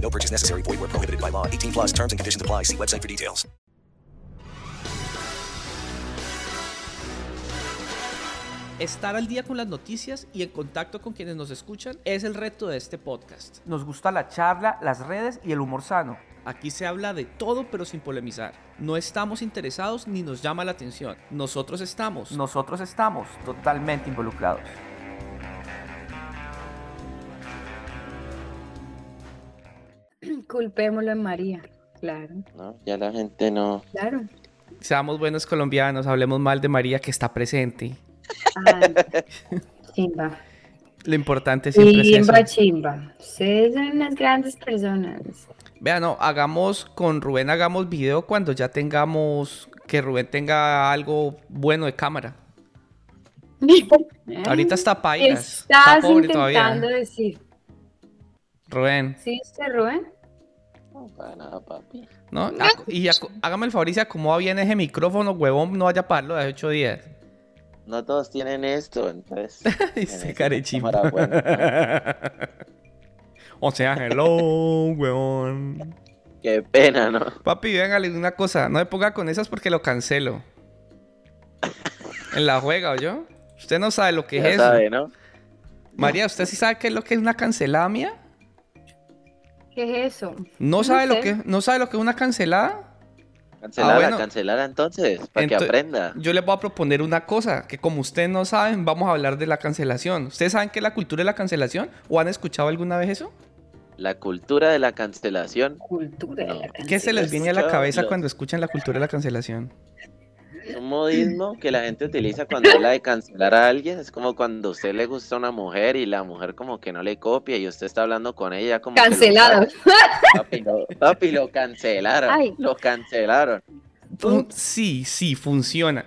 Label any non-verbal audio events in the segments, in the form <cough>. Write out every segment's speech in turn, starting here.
No purchase necessary. Void where prohibited by law. 18 plus terms and conditions apply. See website for details. Estar al día con las noticias y en contacto con quienes nos escuchan es el reto de este podcast. Nos gusta la charla, las redes y el humor sano. Aquí se habla de todo pero sin polemizar. No estamos interesados ni nos llama la atención. Nosotros estamos. Nosotros estamos totalmente involucrados. <clears throat> Culpémoslo en María, claro. ¿no? Ya la gente no. Claro. Seamos buenos colombianos, hablemos mal de María que está presente. Ay, <laughs> chimba. Lo importante siempre es eso. Chimba, chimba. Ustedes son unas grandes personas. Vean, no, hagamos con Rubén, hagamos video cuando ya tengamos, que Rubén tenga algo bueno de cámara. <laughs> Ahorita está pailas. Estás está pobre intentando todavía. decir. Rubén, ¿Sí, usted, Rubén? No, para nada, papi. ¿no? Y hágame el favor y se acomoda bien ese micrófono, huevón, no vaya a pagarlo de 8 días. No todos tienen esto, entonces. <laughs> Tienen carechimba. buena. o sea, hello, huevón. Qué pena, ¿no? Papi, véngale una cosa, no me ponga con esas porque lo cancelo. En la juega, ¿o yo? Usted no sabe lo que Ya es eso. sabe, ¿no? María, ¿usted sí sabe qué es lo que es una cancelada mía? ¿Qué es eso? ¿No No sabe lo que no sabe lo que es una cancelada? Cancelara, bueno. cancelara entonces, para que aprenda. Yo les voy a proponer una cosa, que como ustedes no saben, vamos a hablar de la cancelación. ¿Ustedes saben qué es la cultura de la cancelación? ¿O han escuchado alguna vez eso? La cultura de la cancelación. Cultura de la. ¿Qué se les viene a la cabeza cuando escuchan la cultura de la cancelación? Es un modismo que la gente utiliza cuando habla de cancelar a alguien. Es como cuando a usted le gusta una mujer y la mujer como que no le copia y usted está hablando con ella como que lo Cancelado. Papi, lo, papi, lo cancelaron. Ay. Lo cancelaron. Sí, sí, funciona.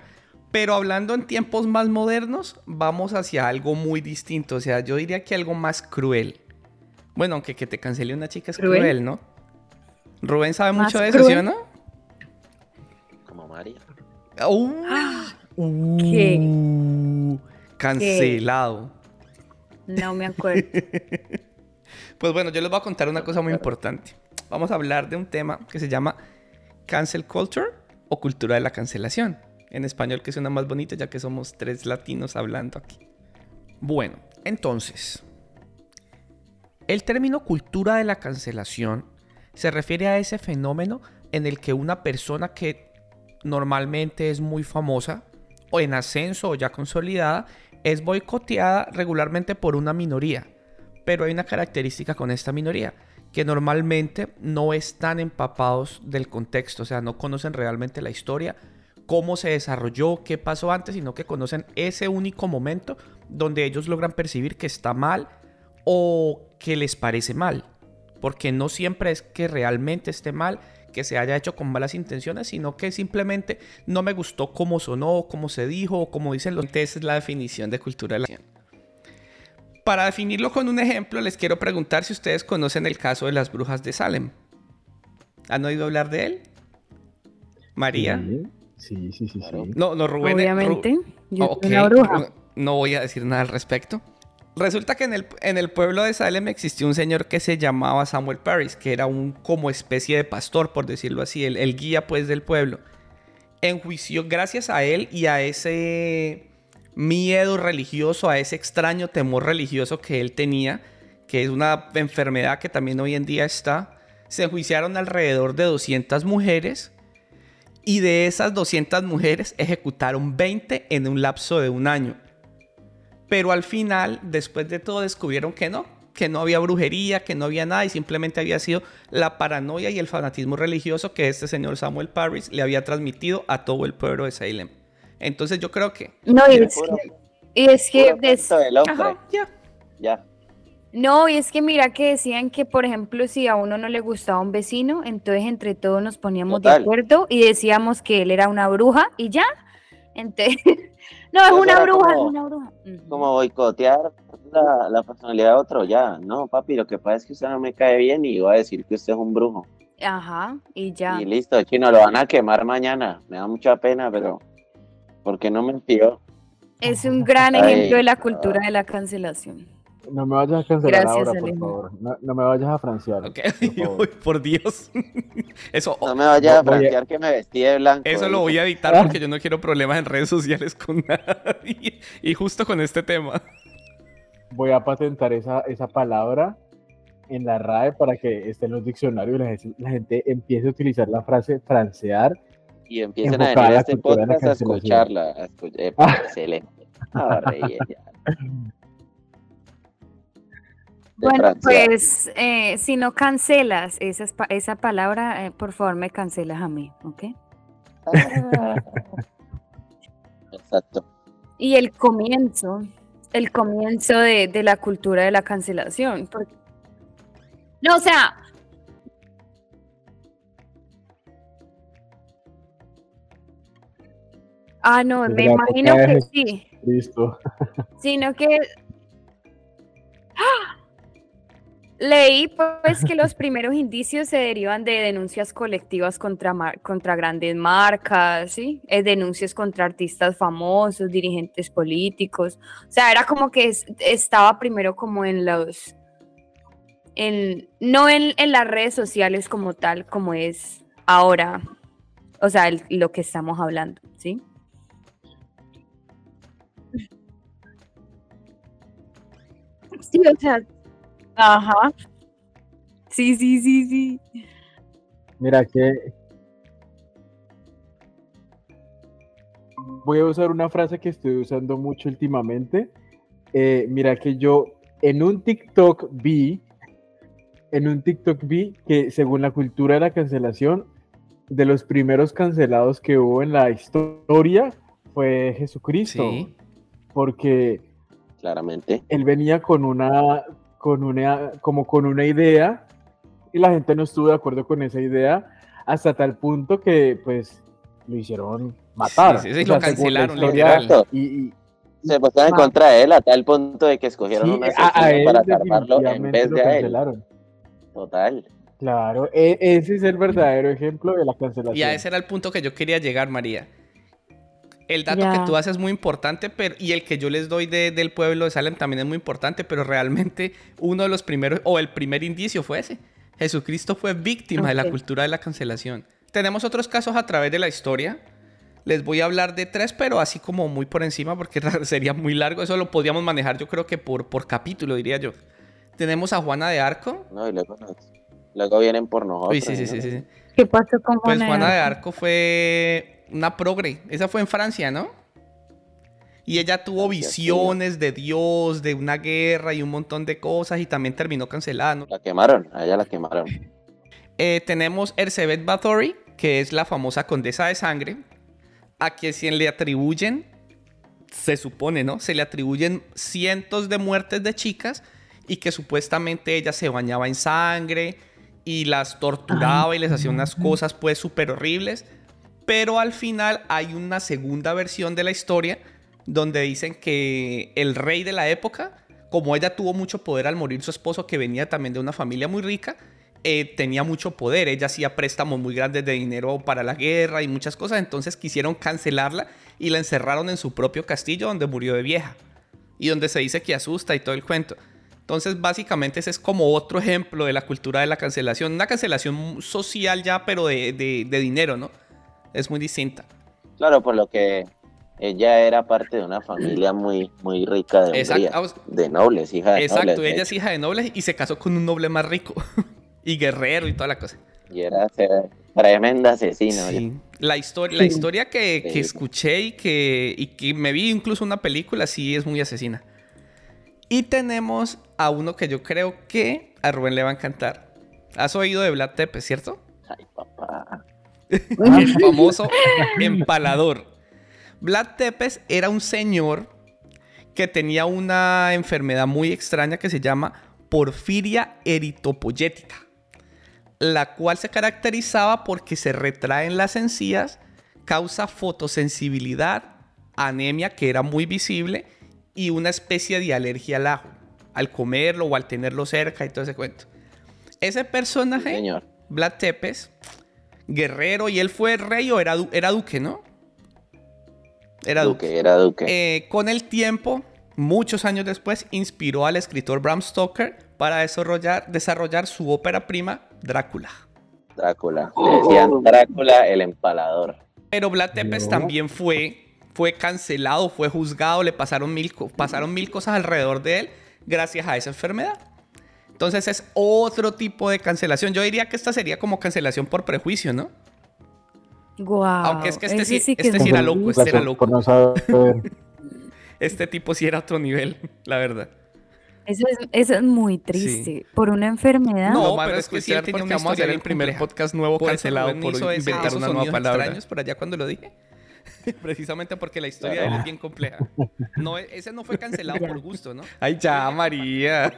Pero hablando en tiempos más modernos, vamos hacia algo muy distinto. O sea, yo diría que algo más cruel. Bueno, aunque que te cancele una chica es cruel, ¿Cruel? ¿no? Rubén sabe ¿Más mucho de eso, ¿sí o no? Como María. Uh, ¿Qué? uh, cancelado. No me acuerdo. <laughs> Pues bueno, yo les voy a contar una cosa muy importante. Vamos a hablar de un tema que se llama cancel culture o cultura de la cancelación. En español que suena más bonito ya que somos tres latinos hablando aquí. Bueno, entonces, el término cultura de la cancelación se refiere a ese fenómeno en el que una persona que normalmente es muy famosa o en ascenso o ya consolidada es boicoteada regularmente por una minoría. Pero hay una característica con esta minoría, que normalmente no están empapados del contexto, o sea, no conocen realmente la historia, cómo se desarrolló, qué pasó antes, sino que conocen ese único momento donde ellos logran percibir que está mal o que les parece mal. Porque no siempre es que realmente esté mal, que se haya hecho con malas intenciones, sino que simplemente no me gustó cómo sonó, cómo se dijo, o cómo dicen los... Esa es la definición de cultura de la Para definirlo con un ejemplo, les quiero preguntar si ustedes conocen el caso de las brujas de Salem. ¿Han oído hablar de él? María. Sí, sí, sí, sí. No, no, Rubén. Obviamente. Ru- Yo Ok, soy una bruja. Ru- No voy a decir nada al respecto. Resulta que en el, en el pueblo de Salem existió un señor que se llamaba Samuel Paris, que era un como especie de pastor, por decirlo así, el, el guía pues del pueblo. Enjuició gracias a él y a ese miedo religioso, a ese extraño temor religioso que él tenía, que es una enfermedad que también hoy en día está, se enjuiciaron alrededor de 200 mujeres Y de esas 200 mujeres ejecutaron 20 en un lapso de un año. Pero al final, después de todo, descubrieron que no, que no había brujería, que no había nada y simplemente había sido la paranoia y el fanatismo religioso que este señor Samuel Parris le había transmitido a todo el pueblo de Salem. Entonces yo creo que... No, y es que, y es que des-. Ajá, ya. Ya. no, y es que mira que decían que, por ejemplo, si a uno no le gustaba un vecino, entonces entre todos nos poníamos de acuerdo y decíamos que él era una bruja y ya. Entonces, <laughs> no, es una bruja, como- es una bruja. Como boicotear la, la personalidad de otro, ya. No, papi, lo que pasa es que usted no me cae bien y voy a decir que usted es un brujo. Ajá, y ya. Y listo, chino, lo van a quemar mañana. Me da mucha pena, pero ¿por qué no me envió? Es un gran Ay, ejemplo de la cultura de la cancelación. No me vayas a cancelar Gracias, ahora, por favor. No, no me vayas a franciar. Ok, por <laughs> por Dios. <laughs> Eso, No me vayas a franquear que me vestí de blanco. eso lo voy a editar porque <laughs> yo no quiero problemas en redes sociales con nadie. Y justo con este tema. Voy a patentar esa, esa palabra en la RAE para que esté en los diccionarios y la gente, la gente empiece a utilizar la frase francear. Y empiecen a venir a este podcast a escucharla. A eh, Ah. Excelente. Ah, reír ya. Bueno, pues eh, si no cancelas esa, esa palabra, eh, por favor me cancelas a mí, ¿ok? Ah. <laughs> Exacto. Y el comienzo, el comienzo de, de la cultura de la cancelación. porque- No, o sea, ah, no, Desde me imagino que sí, Listo. <laughs> sino que ¡Ah! Leí pues que los primeros indicios se derivan de denuncias colectivas contra, mar- contra grandes marcas, ¿sí? Eh, denuncias contra artistas famosos, dirigentes políticos. O sea, era como que es- estaba primero como en los, en, no en, en las redes sociales como tal, como es ahora, o sea, el- lo que estamos hablando, ¿sí? Sí, o sea, ajá. Sí, sí, sí, sí. Mira que voy a usar una frase que estoy usando mucho últimamente. Eh, mira que yo en un TikTok vi, en un TikTok vi que según la cultura de la cancelación, de los primeros cancelados que hubo en la historia fue Jesucristo, Sí. porque Claramente. él venía con una, con una, como con una idea y la gente no estuvo de acuerdo con esa idea hasta tal punto que pues lo hicieron matar. Sí, sí, sí, O sea, lo cancelaron, literal. Y, y- Se pusieron en contra de él a tal punto de que escogieron sí, un a, a asesino él para salvarlo en vez de a él. Total. Claro, e- ese es el verdadero ejemplo de la cancelación. Y a ese era el punto que yo quería llegar, María. El dato que tú haces es muy importante, pero, y el que yo les doy de- del pueblo de Salem también es muy importante, pero realmente uno de los primeros, o el primer indicio fue ese. Jesucristo fue víctima de la cultura de la cancelación. Tenemos otros casos a través de la historia. Les voy a hablar de tres, pero así como muy por encima, porque <laughs> sería muy largo. Eso lo podríamos manejar, yo creo que por, por capítulo, diría yo. Tenemos a Juana de Arco. No, y luego, vienen por nosotros. Uy, sí, sí, ¿no? sí, sí. sí. ¿Qué pasó con Pues Juana de Juana de Arco? Arco fue una progre. Esa fue en Francia, ¿no? Y ella tuvo Francia, sí. visiones de Dios, de una guerra y un montón de cosas y también terminó cancelada. ¿no? La quemaron, a ella la quemaron. <laughs> Eh, tenemos Elizabeth Bathory, que es la famosa condesa de sangre, a quien se le atribuyen, se supone, ¿no? Se le atribuyen cientos de muertes de chicas y que supuestamente ella se bañaba en sangre y las torturaba y les hacía unas cosas pues súper horribles. Pero al final hay una segunda versión de la historia donde dicen que el rey de la época, como ella tuvo mucho poder al morir su esposo, que venía también de una familia muy rica, eh, tenía mucho poder. Ella hacía préstamos muy grandes de dinero para la guerra y muchas cosas. Entonces quisieron cancelarla y la encerraron en su propio castillo donde murió de vieja. Y donde se dice que asusta y todo el cuento. Entonces básicamente ese es como otro ejemplo de la cultura de la cancelación. Una cancelación social ya, pero de, de- de dinero, ¿no? Es muy distinta. Claro, por lo que ella era parte de una familia muy, muy rica de. Hungría. Ah, pues, De nobles, hija de Exacto, nobles. ella es hija de nobles y se casó con un noble más rico. <laughs> y guerrero y toda la cosa. Y era, tremenda asesina. Sí. La, historia, la historia que, que escuché y que, y que me vi incluso una película, sí es muy asesina. Y tenemos a uno que yo creo que a Rubén le va a encantar. ¿Has oído de Vlad Tepes, cierto? Ay, papá. El famoso empalador. Vlad Tepes era un señor que tenía una enfermedad muy extraña que se llama porfiria eritopoyética, la cual se caracterizaba porque se retraen las encías, causa fotosensibilidad, anemia que era muy visible y una especie de alergia al ajo, al comerlo o al tenerlo cerca y todo ese cuento. Ese personaje, Señor. Vlad Tepes, guerrero, y él fue rey o era, du- era duque, ¿no? Era duque. Duque, era Duque. Eh, con el tiempo, muchos años después, inspiró al escritor Bram Stoker para desarrollar, desarrollar su ópera prima, Drácula. Drácula. Le decían Drácula el empalador. Pero Vlad Tepes No. también fue, fue cancelado, fue juzgado, le pasaron mil, pasaron mil cosas alrededor de él gracias a esa enfermedad. Entonces es otro tipo de cancelación. Yo diría que esta sería como cancelación por prejuicio, ¿no? Guau, Aunque es que este sí- que este es sí era loco, este era loco. <laughs> Este tipo sí era otro nivel, <laughs> la verdad. Eso es, eso es muy triste. Por una enfermedad. No, pero es que sí, porque una vamos a hacer el primer compleja. podcast nuevo Por cancelado por inventar una nueva palabra. extraños por allá cuando lo dije. <laughs> Precisamente porque la historia de él es bien compleja. No, ese no fue cancelado por gusto, ¿no? Ay, ya, María.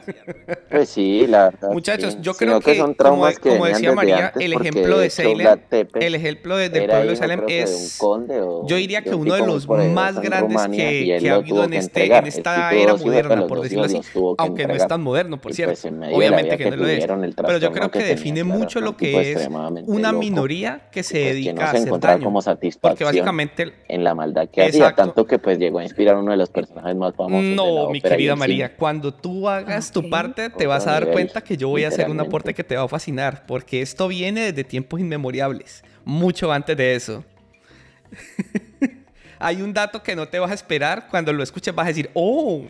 Pues sí, la verdad. Muchachos, sí. yo creo que, son como, traumas que como decía María, antes, el ejemplo de Salem, el ejemplo de- del pueblo de Salem que es, conde o yo diría que un uno de los más grandes Rumania, que, que ha habido en, que este, entregar. en esta era moderna, por decirlo así. que Aunque no es tan moderno, por cierto. pues, Obviamente que que no lo es. Pero yo creo que que define mucho lo que es una minoría que se pues, que dedica a se hacer daño. como Porque satisfacción en la maldad que hacía, Exacto. tanto que pues llegó a inspirar a uno de los personajes más famosos de la No, mi querida María, cuando tú hagas tu parte, te Otro vas a dar nivel, cuenta que yo voy a hacer un aporte que te va a fascinar, porque esto viene desde tiempos inmemorables, mucho antes de eso. <laughs> Hay un dato que no te vas a esperar, cuando lo escuches vas a decir, oh,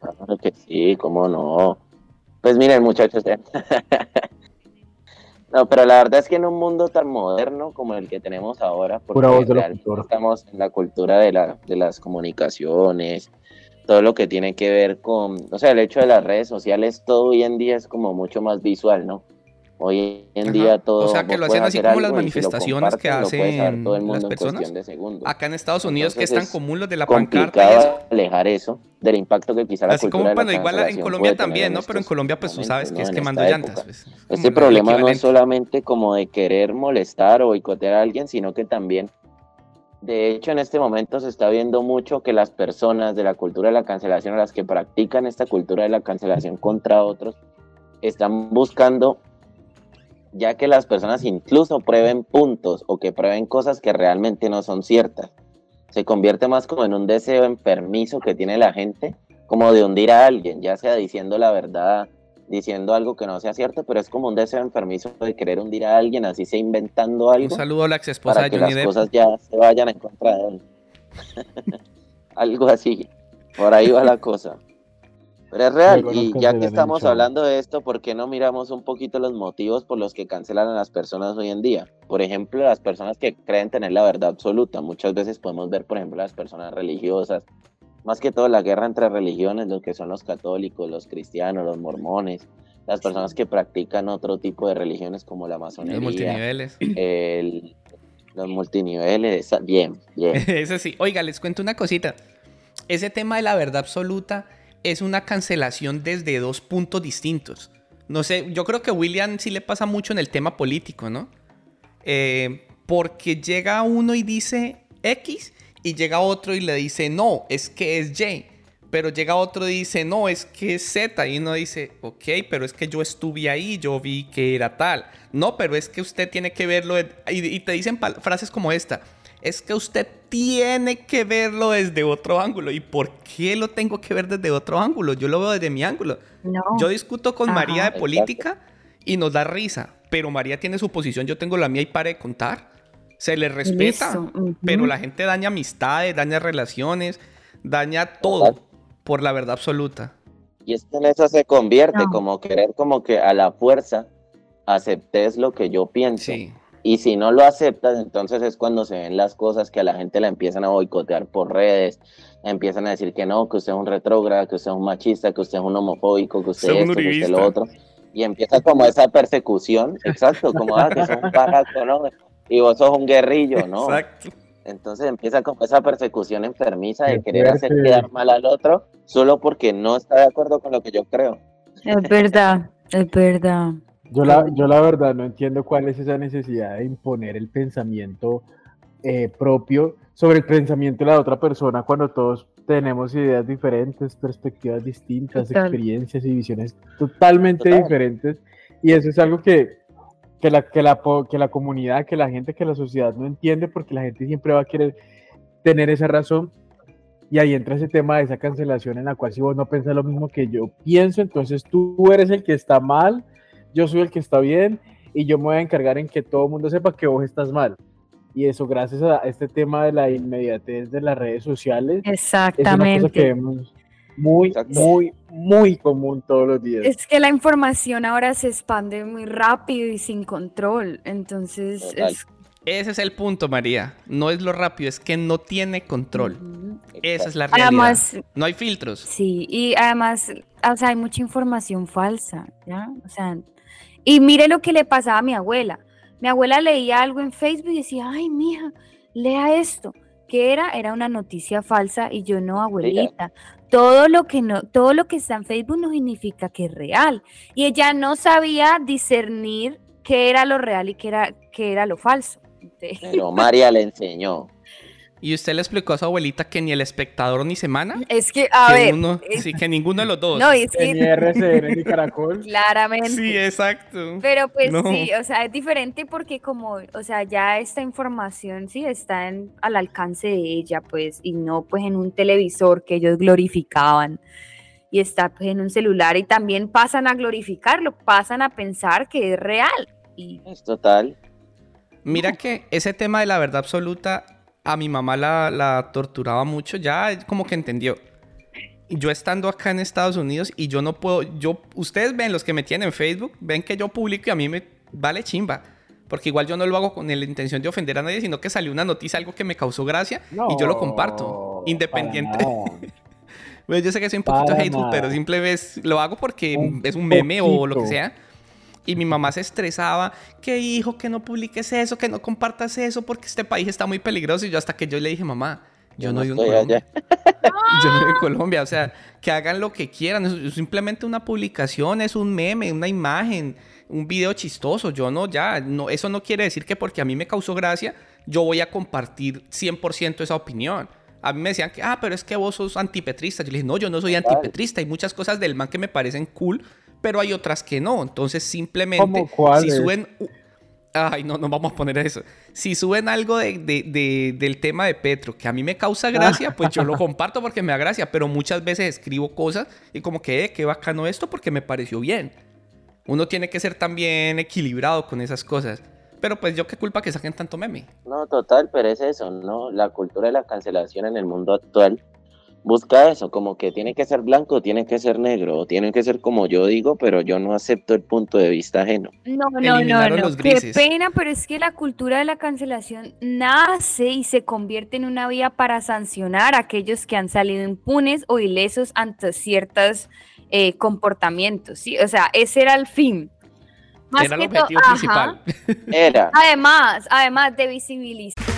Claro que sí, cómo no. Pues miren, muchachos. <laughs> no, pero la verdad es que en un mundo tan moderno como el que tenemos ahora, porque realmente estamos en la cultura de, la, de las comunicaciones, todo lo que tiene que ver con, o sea, el hecho de las redes sociales, todo hoy en día es como mucho más visual, ¿no? Hoy en Ajá. día todo. O sea, que lo hacen así como las si manifestaciones que hacen todo el las personas. acá en Estados Unidos que es tan común los de la pancarta alejar eso del impacto que quizá la Así cultura como, bueno, igual en Colombia también, ¿no? Pero en Colombia, pues tú sabes que es En quemando llantas. pues, Este problema no es solamente como de querer molestar o boicotear a alguien, sino que también, de hecho, en este momento se está viendo mucho que las personas de la cultura de la cancelación, o las que practican esta cultura de la cancelación contra otros, están buscando ya que las personas incluso prueben puntos o que prueben cosas que realmente no son ciertas. Se convierte más como en un deseo enfermizo que tiene la gente, como de hundir a alguien, ya sea diciendo la verdad, diciendo algo que no sea cierto, pero es como un deseo enfermizo de querer hundir a alguien, así sea inventando Un algo saludo a la ex esposa para que las Depp. cosas ya se vayan en contra de <laughs> él. Algo así. Por ahí va la cosa. Pero es real. Y ya que estamos hablando de esto, ¿por qué no miramos un poquito los motivos por los que cancelan a las personas hoy en día? Por ejemplo, las personas que creen tener la verdad absoluta. Muchas veces podemos ver, por ejemplo, las personas religiosas. Más que todo la guerra entre religiones, lo que son los católicos, los cristianos, los mormones, las personas que practican otro tipo de religiones como la Los masonería, multiniveles. el- los multiniveles, bien, bien. <laughs> Ese sí. Oiga, les cuento una cosita. Ese tema de la verdad absoluta es una cancelación desde dos puntos distintos. No sé, yo creo que a William sí le pasa mucho en el tema político, ¿no? Eh, porque llega uno y dice X y llega otro y le dice no, es que es Y. Pero llega otro y dice no, es que es Z. Y uno dice, ok, pero es que yo estuve ahí, yo vi que era tal. No, pero es que usted tiene que verlo. Y, y te dicen frases como esta. Es que usted tiene que verlo desde otro ángulo. ¿Y por qué lo tengo que ver desde otro ángulo? Yo lo veo desde mi ángulo. No. Yo discuto con Ajá. María de Exacto. política y nos da risa. Pero María tiene su posición, yo tengo la mía y pare de contar. Se le respeta. Pero la gente daña amistades, daña relaciones, daña todo Exacto. por la verdad absoluta. Y es que en eso se convierte, No. como querer como que a la fuerza aceptes lo que yo pienso. Sí. Y si no lo aceptas, entonces es cuando se ven las cosas que a la gente la empiezan a boicotear por redes, empiezan a decir que no, que usted es un retrógrado, que usted es un machista, que usted es un homofóbico, que usted es esto, un que usted lo otro. Y empieza como esa persecución, <laughs> exacto, como ah, que sos un pajaco, ¿no? Y vos sos un guerrillo, ¿no? Exacto. Entonces empieza como esa persecución enfermiza de querer hacer quedar mal al otro solo porque no está de acuerdo con lo que yo creo. Es verdad, es verdad. Yo la, yo la verdad no entiendo cuál es esa necesidad de imponer el pensamiento eh, propio sobre el pensamiento de la otra persona cuando todos tenemos ideas diferentes, perspectivas distintas, Total. experiencias y visiones totalmente Total. diferentes. Y eso es algo que, que, la, que, la, que la comunidad, que la gente, que la sociedad no entiende porque la gente siempre va a querer tener esa razón. Y ahí entra ese tema de esa cancelación en la cual si vos no pensás lo mismo que yo pienso, entonces tú eres el que está mal, yo soy el que está bien y yo me voy a encargar en que todo el mundo sepa que vos estás mal. Y eso gracias a este tema de la inmediatez de las redes sociales es una cosa que Exactamente. vemos muy, Exacto. muy, muy común todos los días. Es que la información ahora se expande muy rápido y sin control. Entonces, es, Ese es el punto, María. No es lo rápido, es que no tiene control. Ujú. Esa es la realidad. Además, no hay filtros. Sí, y además, o sea, hay mucha información falsa, ¿ya? O sea, y mire lo que le pasaba a mi abuela. Mi abuela leía algo en Facebook y decía, ay, mija, lea esto. ¿Qué era? Era una noticia falsa y yo no, abuelita. Todo lo que no, todo lo que está en Facebook no significa que es real. Y ella no sabía discernir qué era lo real y qué era, qué era lo falso. Pero María le enseñó. Y usted le explicó a su abuelita que ni el espectador ni semana. es que, a que, ver, uno- es- sí, que ninguno de los dos. no, es que RCN ni Caracol. claramente. sí, exacto. Pero pues No. sí, o sea, es diferente porque como, o sea, ya esta información sí está en- al alcance de ella, pues, y no pues en un televisor que ellos glorificaban y está pues en un celular y también pasan a glorificarlo, pasan a pensar que es real. Y Es total. Mira que ese tema de la verdad absoluta a mi mamá la, la torturaba mucho, ya como que entendió. Yo estando acá en Estados Unidos y yo no puedo, yo, ustedes ven los que me tienen en Facebook, ven que yo publico y a mí me vale chimba. Porque igual yo no lo hago con la intención de ofender a nadie, sino que salió una noticia, algo que me causó gracia y yo lo comparto. No, Independiente. nada. <laughs> Pues yo sé que soy un poquito Para hateful, nada. pero simplemente lo hago porque Un es un meme o lo que poquito. sea. Y mi mamá se estresaba, que hijo, que no publiques eso, que no compartas eso, porque este país está muy peligroso. Y yo hasta que yo le dije, mamá, yo, no vivo en estoy Colombia. <laughs> <laughs> Yo no vivo en Colombia. O sea, que hagan lo que quieran. Es es simplemente una publicación, es un meme, una imagen, un video chistoso. Yo no, ya, no, eso no quiere decir que porque a mí me causó gracia, yo voy a compartir 100% esa opinión. A mí me decían que, ah, pero es que vos sos antipetrista. Yo le dije, no, yo no soy antipetrista. Hay muchas cosas del man que me parecen cool, pero hay otras que no. Entonces, simplemente, si suben... Ay, no, no vamos a poner eso. Si suben algo de, de- de- del tema de Petro que a mí me causa gracia, pues yo lo comparto porque me da gracia, pero muchas veces escribo cosas y como que, eh, qué bacano esto porque me pareció bien. Uno tiene que ser también equilibrado con esas cosas. Pero pues yo qué culpa que saquen tanto meme. No, total, pero es eso, ¿no? La cultura de la cancelación en el mundo actual busca eso, como que tiene que ser blanco, tiene que ser negro, o tiene que ser como yo digo, pero yo no acepto el punto de vista ajeno. no, no, no, no, qué pena, pero es que la cultura de la cancelación nace y se convierte en una vía para sancionar a aquellos que han salido impunes o ilesos ante ciertos eh, comportamientos, ¿sí? O sea, ese era el fin. Más Era el que to- objetivo ajá. principal. Era, Además, además de visibilizar.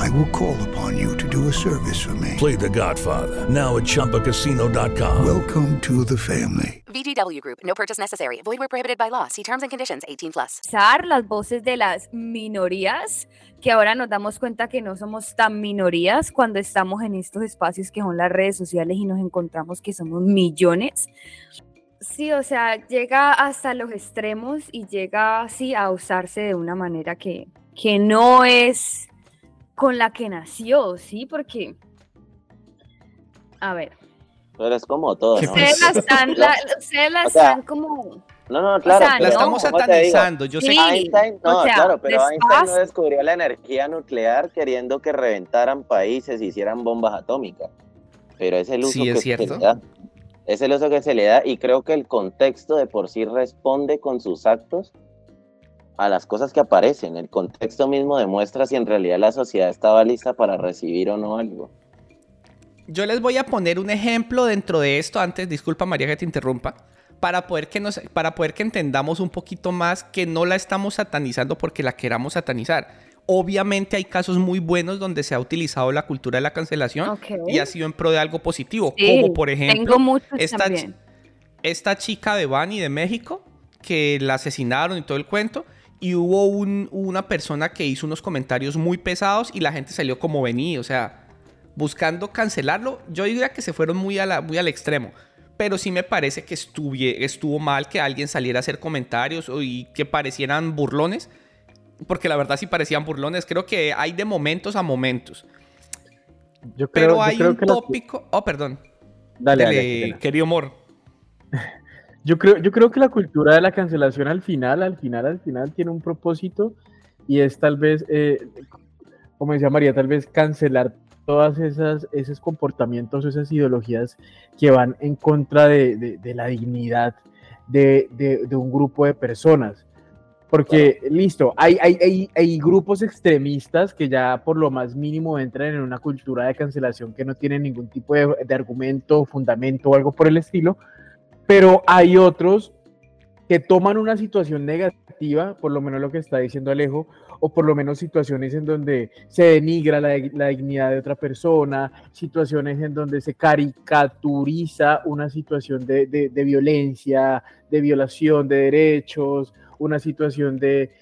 I will call upon you to do a service for me. Play the Godfather. Now at ChumbaCasino.com. Welcome to the family. VGW Group. No purchase necessary. Void where prohibited by law. See terms and conditions. 18 plus. Las voces de las minorías, que ahora nos damos cuenta que no somos tan minorías cuando estamos en estos espacios que son las redes sociales y nos encontramos que somos millones. Sí, o sea, llega hasta los extremos y llega así a usarse de una manera que, que no es con la que nació, ¿sí? Porque, a ver, Pero es como todo, ¿no? ustedes la están, la- ustedes la O sea, están como... No, no, claro. sea, La estamos satanizando. Yo sé Sí. que Einstein, no, o sea, claro, pero Einstein no descubrió la energía nuclear queriendo que reventaran países y hicieran bombas atómicas. Pero es el uso Sí, es que cierto. se le da. Es el uso que se le da y creo que el contexto de por sí responde con sus actos a las cosas que aparecen. El contexto mismo demuestra si en realidad la sociedad estaba lista para recibir o no algo. Yo les voy a poner un ejemplo dentro de esto antes, disculpa María que te interrumpa, para poder que nos, para poder que entendamos un poquito más que no la estamos satanizando porque la queramos satanizar. Obviamente hay casos muy buenos donde se ha utilizado la cultura de la cancelación y ha sido en pro de algo positivo, Sí, como por ejemplo tengo esta, esta chica de Bani de México que la asesinaron y todo el cuento y hubo un- una persona que hizo unos comentarios muy pesados y la gente salió como vení, o sea, buscando cancelarlo. Yo diría que se fueron muy, a la- muy al extremo. Pero sí me parece que estuvie- estuvo mal que alguien saliera a hacer comentarios o- y que parecieran burlones. Porque la verdad sí parecían burlones. Creo que hay de momentos a momentos. Yo creo, Pero yo hay creo un que la- tópico... Oh, perdón. Dale, dale, querido Mor. <laughs> Yo creo, yo creo que la cultura de la cancelación al final, al final, al final tiene un propósito y es tal vez, eh, como decía María, tal vez cancelar todas esas esos comportamientos, esas ideologías que van en contra de, de- de la dignidad de, de- un grupo de personas. Porque, listo, hay, hay, hay, hay grupos extremistas que ya por lo más mínimo entran en una cultura de cancelación que no tienen ningún tipo de, de argumento, fundamento o algo por el estilo, pero hay otros que toman una situación negativa, por lo menos lo que está diciendo Alejo, o por lo menos situaciones en donde se denigra la, dignidad de otra persona, situaciones en donde se caricaturiza una situación de, violencia, de violación de derechos, una situación de,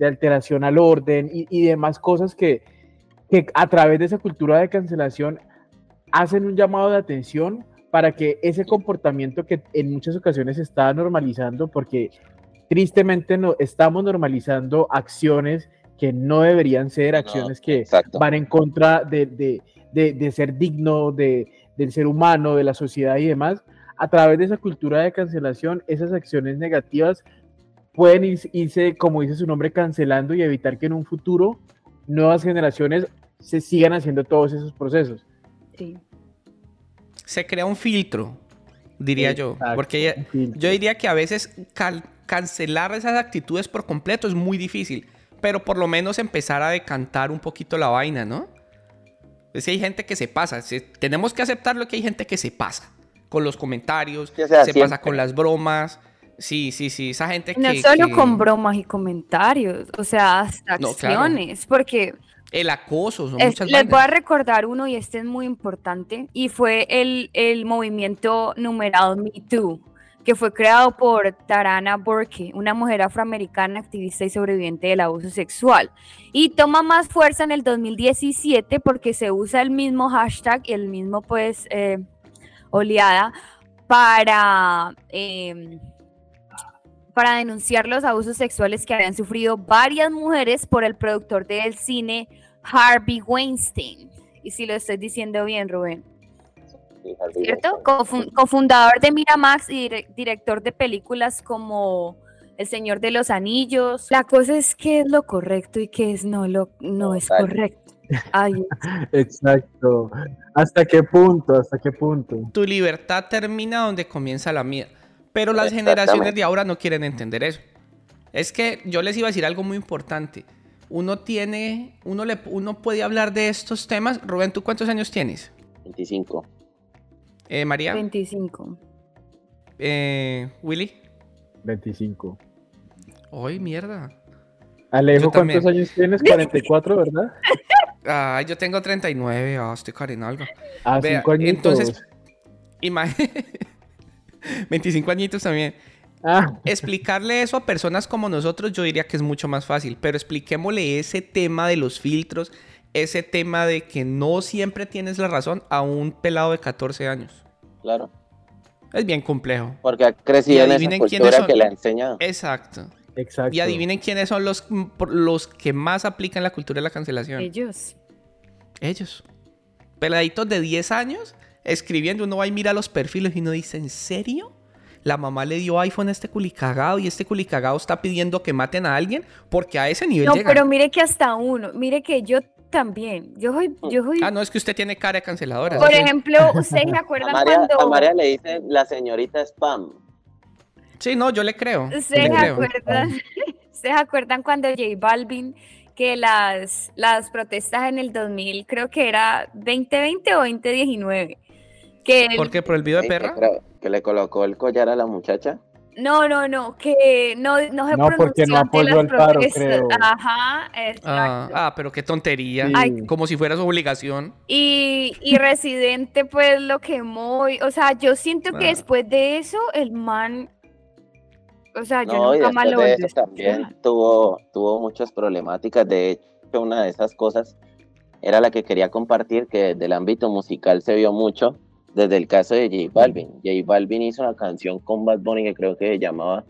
alteración al orden y, demás cosas que a través de esa cultura de cancelación hacen un llamado de atención para que ese comportamiento que en muchas ocasiones se está normalizando, porque tristemente no, estamos normalizando acciones que no deberían ser, acciones que exacto. van en contra de, de- de- de ser digno, de, del ser humano, de la sociedad y demás. A través de esa cultura de cancelación, esas acciones negativas pueden irse, irse, como dice su nombre, cancelando y evitar que en un futuro nuevas generaciones se sigan haciendo todos esos procesos. Sí. Se crea un filtro, diría yo. Porque yo diría que a veces cal- cancelar esas actitudes por completo es muy difícil. Pero por lo menos empezar a decantar un poquito la vaina, ¿no? Es que hay gente que se pasa. tenemos que aceptarlo que hay gente que se pasa. Con los comentarios, Sí, o sea, se siempre. pasa con las bromas. Sí, sí, sí. Esa gente No que... solo que- con bromas y comentarios, o sea, hasta No, claro. acciones, porque El acoso, son es- muchas les voy a recordar uno y este es muy importante, y fue el, el movimiento numerado Me Too, que fue creado por Tarana Burke, una mujer afroamericana activista y sobreviviente del abuso sexual. Y toma más fuerza en el 2017 porque se usa el mismo hashtag y el mismo, pues, eh, oleada para... em, para denunciar los abusos sexuales que habían sufrido varias mujeres por el productor del cine Harvey Weinstein. Y si lo estoy diciendo bien, Rubén. Sí, ¿Cierto? Cofundador de Miramax y dire- director de películas como El Señor de los Anillos. La cosa es qué es lo correcto y qué es no lo no es correcto. Ay, <laughs> Exacto. ¿Hasta qué punto? ¿Hasta qué punto? Tu libertad termina donde comienza la mía. Pero las generaciones de ahora no quieren entender eso. Es que yo les iba a decir algo muy importante. Uno tiene, uno, le, uno puede hablar de estos temas. Rubén, ¿tú cuántos años tienes? 25. Eh, María, 25. eh, Willy. 25. Ay, mierda. Alejo, Yo también. ¿cuántos años tienes? 44, ¿verdad? Ah, yo tengo 39, ah, estoy algo. Ah, Vea, entonces, ima- <laughs> 25 añitos también. Ah, Explicarle eso a personas como nosotros, yo diría que es mucho más fácil, pero expliquémosle ese tema de los filtros, ese tema de que no siempre tienes la razón a un pelado de 14 años. Claro. Es bien complejo. Porque ha crecido Y en esa cultura son. que le ha enseñado. Exacto. exacto. Y adivinen quiénes son los, los que más aplican la cultura de la cancelación. Ellos. Ellos. Peladitos de 10 años escribiendo, uno va y mira los perfiles y uno dice, ¿en serio? La mamá le dio iPhone a este culicagado y este culicagado está pidiendo que maten a alguien porque a ese nivel No, llega. pero mire que hasta uno, mire que yo también, yo soy, yo soy, Ah, no, es que usted tiene cara de canceladora. por ¿sí? ejemplo, ¿ustedes se A acuerdan María, cuando... a María le dicen la señorita spam. Sí, no, yo le creo. ¿Ustedes le se creo. acuerdan, <laughs> ¿Ustedes se acuerdan cuando J Balvin, que las, las protestas en el 2000, creo que era 2020 o 2019? Que él- ¿Por qué? ¿Por el video de que perra? Que le colocó el collar a la muchacha. No, no, no, que no, no se No, porque no apoyó las al paro, protestas. creo. Ajá, Ah, exacto. ah, pero qué tontería. Sí. Como si fuera su obligación. Y, y Residente, pues lo quemó. y- o sea, yo siento que Ah. después de eso, el man. O sea, yo No, y nunca más después lo de eso también tuvo, tuvo muchas problemáticas. De hecho, una de esas cosas era la que quería compartir, que desde el ámbito musical se vio mucho, desde el caso de J Balvin. J Balvin hizo una canción con Bad Bunny que creo que se llamaba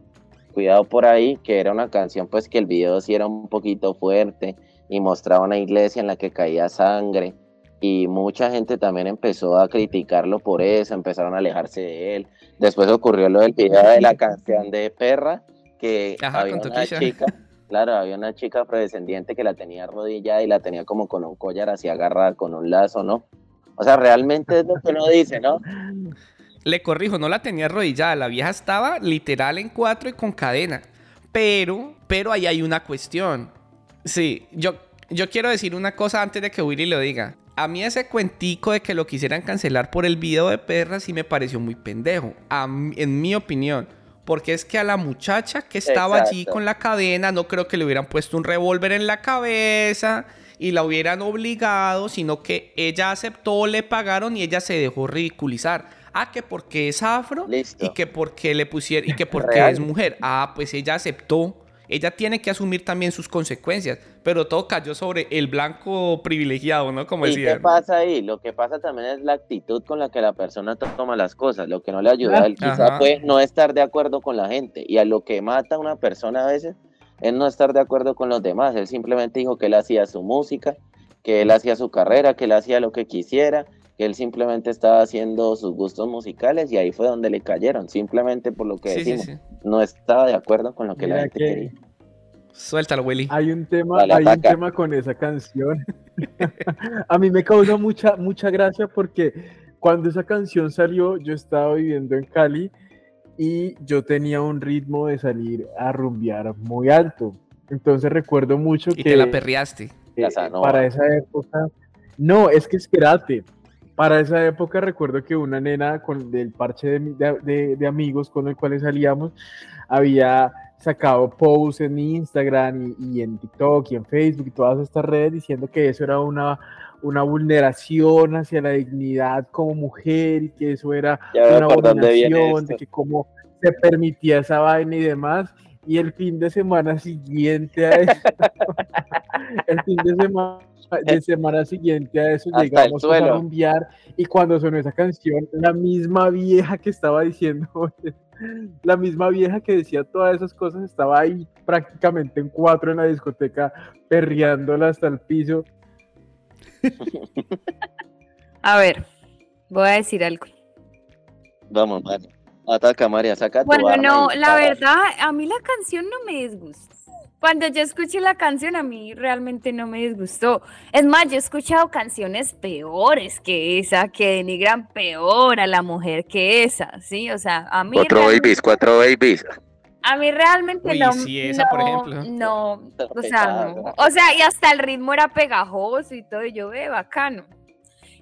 Cuidado por ahí, que era una canción pues que el video sí era un poquito fuerte y mostraba una iglesia en la que caía sangre y mucha gente también empezó a criticarlo por eso, empezaron a alejarse de él. Después ocurrió lo del video de la canción de Perra, que Ajá, había una chica, claro, había una chica afrodescendiente que la tenía arrodillada y la tenía como con un collar así agarrada con un lazo, ¿no? O sea, realmente es lo que uno dice, ¿no? Le corrijo, no la tenía arrodillada. La vieja estaba literal en cuatro y con cadena. Pero, pero ahí hay una cuestión. Sí, yo, yo quiero decir una cosa antes de que Willy lo diga. A mí ese cuentico de que lo quisieran cancelar por el video de perra sí me pareció muy pendejo. en mi opinión. Porque es que a la muchacha que estaba allí con la cadena, no creo que le hubieran puesto un revólver en la cabeza y la hubieran obligado, sino que ella aceptó, le pagaron y ella se dejó ridiculizar. Ah, que porque es afro Listo. y que porque le pusieron y que porque Real. es mujer. Ah, pues ella aceptó. Ella tiene que asumir también sus consecuencias, pero todo cayó sobre el blanco privilegiado, ¿no? Como ¿Y decía. qué pasa ahí? Lo que pasa también es la actitud con la que la persona to- toma las cosas. Lo que no le ayuda a él quizá Ajá. fue no estar de acuerdo con la gente. Y a lo que mata a una persona a veces es no estar de acuerdo con los demás. Él simplemente dijo que él hacía su música, que él hacía su carrera, que él hacía lo que quisiera, que él simplemente estaba haciendo sus gustos musicales y ahí fue donde le cayeron. Simplemente por lo que Sí, decimos. sí. No estaba de acuerdo con lo que la gente que- quería. Suéltalo, Willy. Hay un tema, Dale, hay un tema con esa canción. <laughs> a mí me causó mucha, mucha gracia porque cuando esa canción salió, yo estaba viviendo en Cali y yo tenía un ritmo de salir a rumbear muy alto. Entonces recuerdo mucho Y que te la perreaste. eh, para esa época, no, es que espérate. Para esa época recuerdo que una nena con del parche de, de- de- amigos con el cual salíamos había sacado posts en Instagram y, y en TikTok y en Facebook y todas estas redes diciendo que eso era una, una vulneración hacia la dignidad como mujer y que eso era una abominación, de que cómo se permitía esa vaina y demás. Y el fin de semana siguiente a <laughs> eso, el fin de semana, <laughs> de semana siguiente a eso llegamos pues, a rumbear y cuando sonó esa canción, la misma vieja que estaba diciendo, <laughs> la misma vieja que decía todas esas cosas estaba ahí prácticamente en cuatro en la discoteca, perreándola hasta el piso. A ver, voy a decir algo. Vamos, María. Ataca, María, saca tu Bueno, no, la verdad, a mí la canción no me disgustó. Cuando yo escuché la canción, a mí realmente no me disgustó. Es más, yo he escuchado canciones peores que esa, que denigran peor a la mujer que esa, ¿sí? O sea, a mí, Cuatro realmente, babies, cuatro babies. a mí realmente Uy, no, sí, esa, por no, ejemplo. no, o sea, no. O sea, y hasta el ritmo era pegajoso y todo, y yo ve bacano.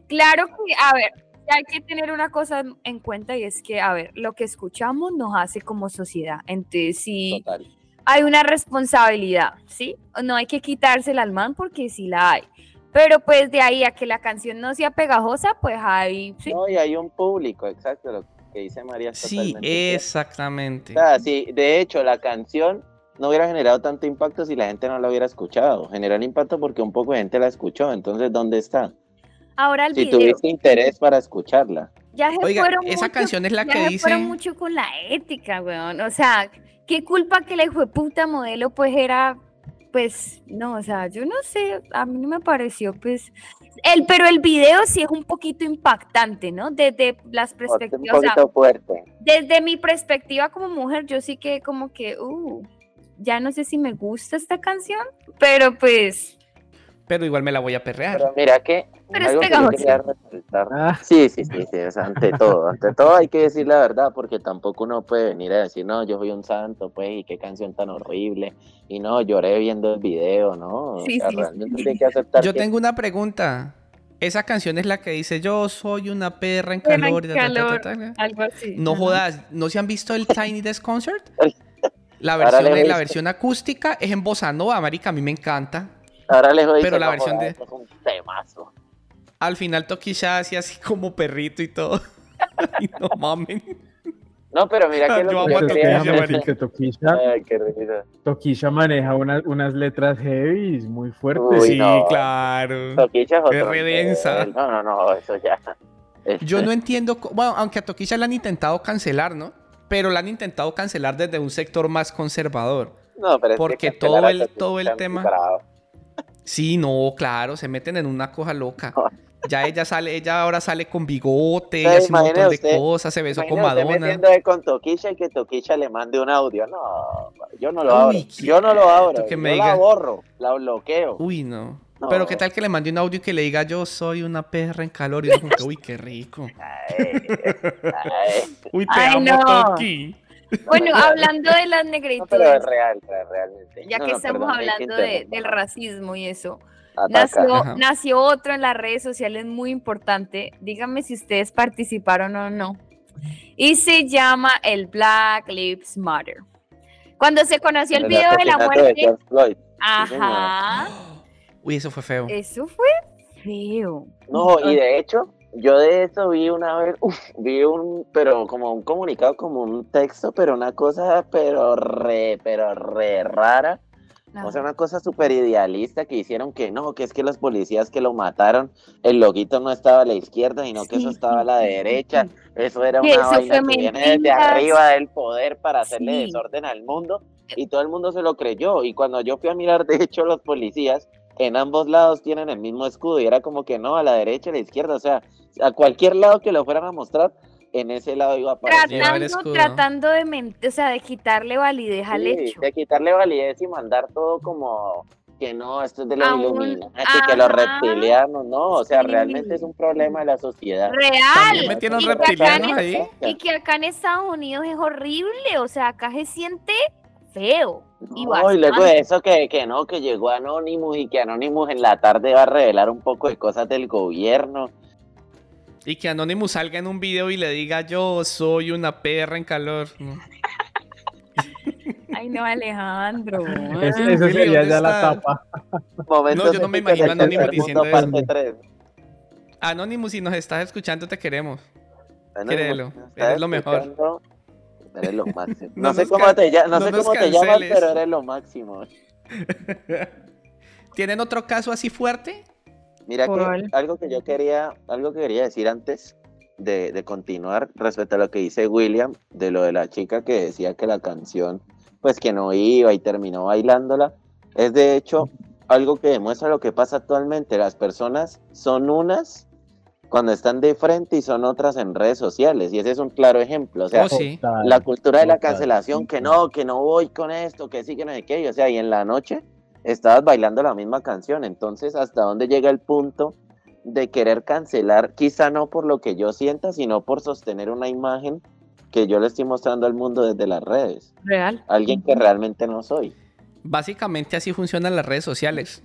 Claro que, a ver, hay que tener una cosa en cuenta y es que, a ver, lo que escuchamos nos hace como sociedad. Entonces, sí, Total. hay una responsabilidad, ¿sí? No hay que quitársela al man porque sí la hay. Pero pues de ahí a que la canción no sea pegajosa, pues hay... Sí. No, y hay un público, exacto, lo que dice María. es Sí, exactamente. O sea, sí, de hecho, la canción no hubiera generado tanto impacto si la gente no la hubiera escuchado. Generó el impacto porque un poco de gente la escuchó. Entonces, ¿dónde está? Ahora el Si video. tuviste interés para escucharla. Ya se Oiga, fueron esa mucho- canción es la ya que se dice- fueron mucho con la ética, weón. O sea, qué culpa que la hijo de puta modelo pues era, pues, no, o sea, yo no sé, a mí no me pareció, pues, el, pero el video sí es un poquito impactante, ¿no? Desde las Un perspectivas, o sea, poquito fuerte. desde mi perspectiva como mujer, yo sí que como que, uh, ya no sé si me gusta esta canción, pero pues, Pero igual me la voy a perrear. Pero mira que Pero es que quería resaltar. Ah. Sí, sí, sí, sí, o sea, ante <laughs> todo, ante todo hay que decir la verdad, porque tampoco uno puede venir a decir, no, yo soy un santo, pues, y qué canción tan horrible, y no, lloré viendo el video, ¿no? O Sí, sea, sí, realmente sí. tiene que aceptar Yo que- tengo una pregunta. Esa canción es la que dice yo soy una perra en Perra en calor. ta, ta, ta, calor, algo así. No ajá. jodas, ¿no se han visto el Tiny Desk Concert? <laughs> La versión, la versión acústica es en bossa nova, marica, a mí me encanta. Ahora les voy Pero la "No versión de- esto es un temazo. Al final Tokisha hacía así como perrito y todo. <laughs> Ay, no mamen. No, pero mira que Yo lo que a yo Pero quería Toquilla, déjame marica. que Ay, qué risa. Toquilla maneja unas, unas letras heavy muy fuertes. Uy, sí, no. claro. Toquicha es otro Es re densa. nivel. No, no, no, eso ya. Este, Yo no entiendo, bueno, aunque a Tokisha la han intentado cancelar, ¿no? Pero la han intentado cancelar desde un sector más conservador. no, pero es que porque cancelar todo el- todo el tema-. Sí, no, claro, se meten en una cosa loca. <laughs> Ya ella sale, ella ahora sale con bigote, ella hace un montón de usted- cosas, se besó con usted Madonna. metiéndose con Toquilla y que Toquilla le mande un audio. No, yo no lo Uy, abro. Yo no lo abro. que yo me la diga- borro, la bloqueo. Uy, no. No. Pero qué tal que le mande un audio y que le diga yo soy una perra en calor y uno como que, uy, qué rico. <laughs> Ay, ay. <laughs> Uy, te Ay, amo, no. Toki. Bueno, hablando de las No, negritudes, pero es real, es realmente. ya No, que no, estamos perdón, hablando de- del racismo y eso, nació, otro en las redes sociales muy importante. Díganme si ustedes participaron o no. Y se llama el Black Lives Matter. Cuando se conoció el El video de la de muerte, Floyd. ajá, <gasps> Uy, eso fue feo. eso fue feo. No, y de hecho, yo de eso vi una vez, <laughs> uf, vi un, pero como un comunicado, como un texto, pero una cosa, pero re, pero re rara. O sea, una cosa súper idealista que hicieron que no, que es que los policías que lo mataron, el loguito no estaba a la izquierda, sino que eso estaba a la sí, derecha. sí. Eso era una eso vaina que viene desde arriba del poder para hacerle desorden al mundo. Y todo el mundo se lo creyó. Y cuando yo fui a mirar, <laughs> de hecho, los policías en ambos lados tienen el mismo escudo. Y era como que no, a la derecha y a la izquierda. O sea, a cualquier lado que lo fueran a mostrar, en ese lado iba a aparecer. Tratando, escudo. tratando de mentir, o sea, de quitarle validez al Sí, hecho. de quitarle validez y mandar todo como que no, esto es de los Illuminati, que los reptilianos, no, o sea, Sí. realmente es un problema de la sociedad. Real. Metieron Y que acá reptilianos en- ahí. Y que acá en Estados Unidos es horrible, o sea, acá se siente feo. Y No, y luego de eso que, que no, que llegó Anonymous y que Anonymous en la tarde va a revelar un poco de cosas del gobierno. Y que Anonymous salga en un video y le diga yo soy una perra en calor. No. Ay, no, Alejandro. <laughs> Es- eso sería ¿dónde ya la está? tapa. Momentos No, yo no me imagino a Anonymous diciendo eso. Anonymous, si nos estás escuchando, te queremos. Anonymous, Créelo, ¿me estás eres lo mejor. escuchando? Eres lo máximo. No No, sé cómo te, no no sé nos cómo te llamas, pero eres lo máximo. ¿Tienen otro caso así fuerte? Mira que algo que yo quería, algo que quería decir antes de, de continuar respecto a lo que dice William, de lo de la chica que decía que la canción, pues que no iba y terminó bailándola, es de hecho algo que demuestra lo que pasa actualmente. Las personas son unas cuando están de frente y son otras en redes sociales, y ese es un claro ejemplo. O sea, Oh, sí. La cultura de la cancelación, que no, que no voy con esto, que sí, que no sé qué, o sea, y en la noche estabas bailando la misma canción, entonces hasta dónde llega el punto de querer cancelar, quizá no por lo que yo sienta, sino por sostener una imagen que yo le estoy mostrando al mundo desde las redes, Real. alguien que realmente no soy. Básicamente así funcionan las redes sociales.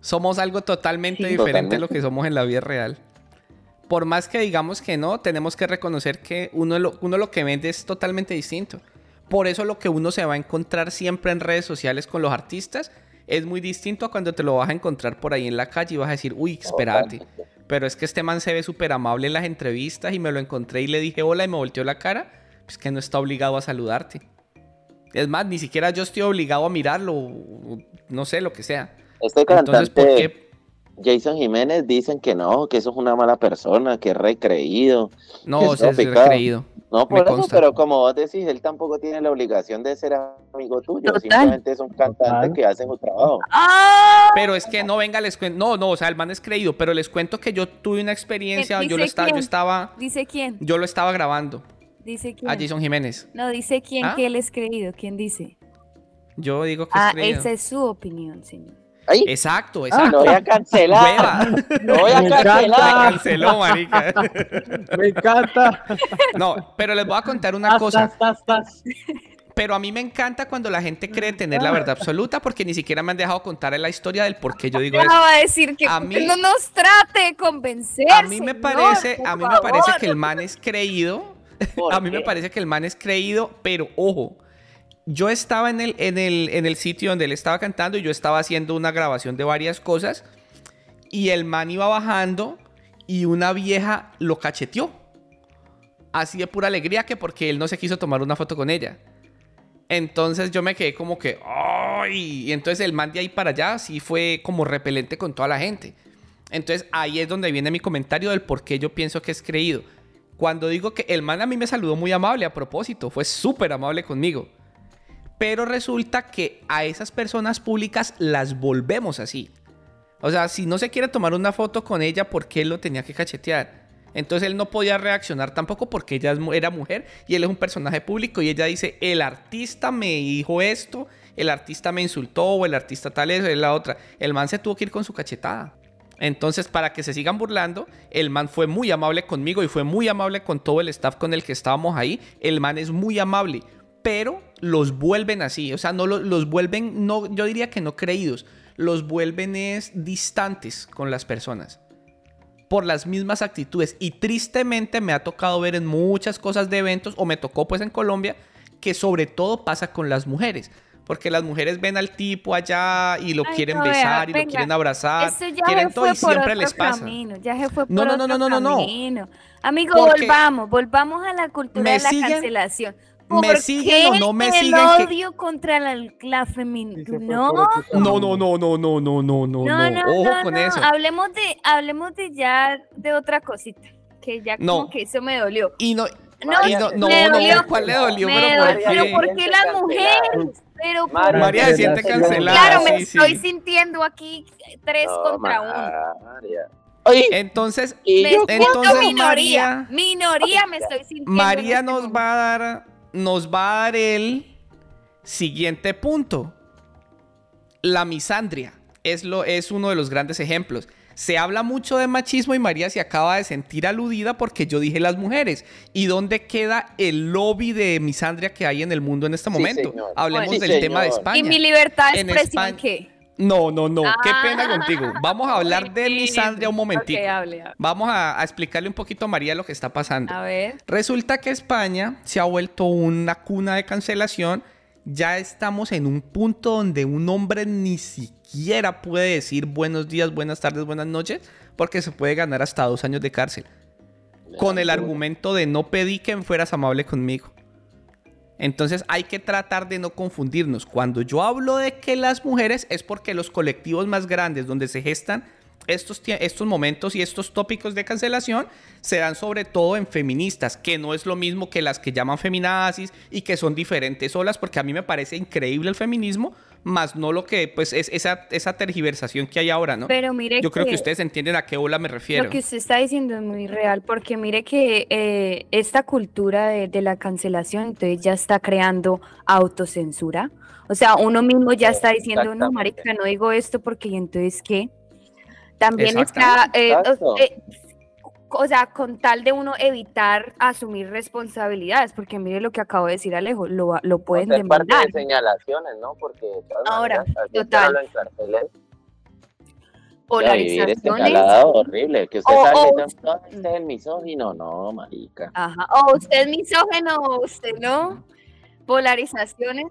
Somos algo totalmente Sí. diferente a lo Totalmente. que somos en la vida real. Por más que digamos que no, tenemos que reconocer que uno lo, uno lo que vende es totalmente distinto. Por eso lo que uno se va a encontrar siempre en redes sociales con los artistas es muy distinto a cuando te lo vas a encontrar por ahí en la calle y vas a decir, uy, espérate. Pero es que este man se ve súper amable en las entrevistas y me lo encontré y le dije hola y me volteó la cara. Pues que no está obligado a saludarte. Es más, ni siquiera yo estoy obligado a mirarlo, no sé, lo que sea. Este Entonces, ¿por cantante qué? Jason Jiménez dicen que no, que eso es una mala persona, que es recreído. No, que o sea, es recreído. No, Me por eso, consta. pero como vos decís, él tampoco tiene la obligación de ser amigo tuyo, Total. simplemente es un cantante Total. que hace su trabajo. ¡Ah! Pero es que no venga, les cuento. No, no, o sea, el man es creído, pero les cuento que yo tuve una experiencia, ¿Quién yo lo estaba, yo estaba, ¿Dice quién? yo lo estaba grabando ¿Dice quién? a Jason Jiménez. No, dice quién ¿Ah? que él es creído. ¿Quién dice? Yo digo que Ah, es creído. esa es su opinión, señor. Exacto, Lo exacto. voy a cancelar. Hueva. Lo voy a Me La encanta. cancelar. canceló, marica. <laughs> Me encanta. No, pero les voy a contar una cosa. tas, tas. Pero a mí me encanta cuando la gente cree tener la verdad absoluta porque ni siquiera me han dejado contar la historia del por qué yo digo eso. va a decir que A mí- no nos trate de convencer. A mí me parece, a mí me parece que el man es creído. ¿Por A mí me parece que el man es creído, pero ojo, yo estaba en el, en el, en el sitio donde él estaba cantando y yo estaba haciendo una grabación de varias cosas y el man iba bajando y una vieja lo cacheteó. Así de pura alegría que porque él no se quiso tomar una foto con ella. Entonces yo me quedé como que, ¡ay! Y entonces el man de ahí para allá sí fue como repelente con toda la gente. Entonces ahí es donde viene mi comentario del por qué yo pienso que es creído. Cuando digo que el man a mí me saludó muy amable a propósito, fue súper amable conmigo. Pero resulta que a esas personas públicas las volvemos así. O sea, si no se quiere tomar una foto con ella, ¿por qué lo tenía que cachetear? Entonces él no podía reaccionar tampoco porque ella era mujer y él es un personaje público y ella dice, el artista me dijo esto, el artista me insultó o el artista tal eso, es la otra. El man se tuvo que ir con su cachetada. Entonces, para que se sigan burlando, el man fue muy amable conmigo y fue muy amable con todo el staff con el que estábamos ahí. El man es muy amable, pero los vuelven así, o sea, no lo- los vuelven, no, yo diría que no creídos, los vuelven es distantes con las personas por las mismas actitudes y tristemente me ha tocado ver en muchas cosas de eventos o me tocó pues en Colombia que sobre todo pasa con las mujeres. Porque las mujeres ven al tipo allá y lo Ay, quieren no, besar y lo quieren abrazar. Quieren todo y siempre les pasa. camino, ya se fue por No, no, no, no, no, no, no. Amigo, Porque- volvamos, volvamos a la cultura ¿Me de la siguen? cancelación. ¿Me ¿Por siguen o no me el siguen que- odio contra la, la? Sí, fue No, por No, no, no, no, no, no, no, no, no, no. no, Ojo no, con no. eso. Hablemos de, hablemos de ya de otra cosita, que ya No. como que eso me dolió. Y no, No, y no, no, me no, dolió. ¿cuál le dolió? Me Pero ¿por dolió, qué? pero ¿por qué las mujeres? Pero por- María, María se siente cancelada. claro, me sí, sí. estoy sintiendo aquí tres No, contra uno. María. Oye, Entonces, Me entonces minoría. María- Minoría me estoy sintiendo. en María este nos va a dar, nos va a dar el siguiente punto. La misandria es, lo, es uno de los grandes ejemplos. Se habla mucho de machismo y María se acaba de sentir aludida porque yo dije las mujeres. ¿Y dónde queda el lobby de misandria que hay en el mundo en este Sí, momento? señor. Hablemos Sí, del tema de. España. ¿Y mi libertad de En expresión España- qué? No, no, no. Qué Ah, pena contigo. Vamos a <laughs> hablar de misandria un momentito. Ok, hable, hable. Vamos a, a explicarle un poquito a María lo que está pasando. A ver. Resulta que España se ha vuelto una cuna de cancelación. Ya estamos en un punto donde un hombre ni siquiera puede decir buenos días, buenas tardes, buenas noches, porque se puede ganar hasta dos años de cárcel. Con el argumento de no pedí que fueras amable conmigo. Entonces hay que tratar de no confundirnos. Cuando yo hablo de que las mujeres es porque los colectivos más grandes donde se gestan estos, estos momentos y estos tópicos de cancelación se dan sobre todo en feministas, que no es lo mismo que las que llaman feminazis y que son diferentes olas, porque a mí me parece increíble el feminismo, más no lo que pues es esa, esa tergiversación que hay ahora, ¿no? Pero mire Yo creo que que- ustedes entienden a qué ola me refiero. Lo que usted está diciendo es muy real, porque mire que eh, esta cultura de, de la cancelación entonces ya está creando autocensura. O sea, uno mismo ya está diciendo, no, marica, no digo esto porque ¿y entonces qué? También está, eh, o- eh, o sea, con tal de uno evitar asumir responsabilidades, porque mire lo que acabo de decir Alejo, lo, lo pueden parte demandar. de señalaciones, ¿no? Porque de todas Ahora, maneras, total. Polarizaciones. horrible. Que usted O- o- "No, usted es misógino. No, marica. Ajá. O usted es misógeno, o usted no. Polarizaciones.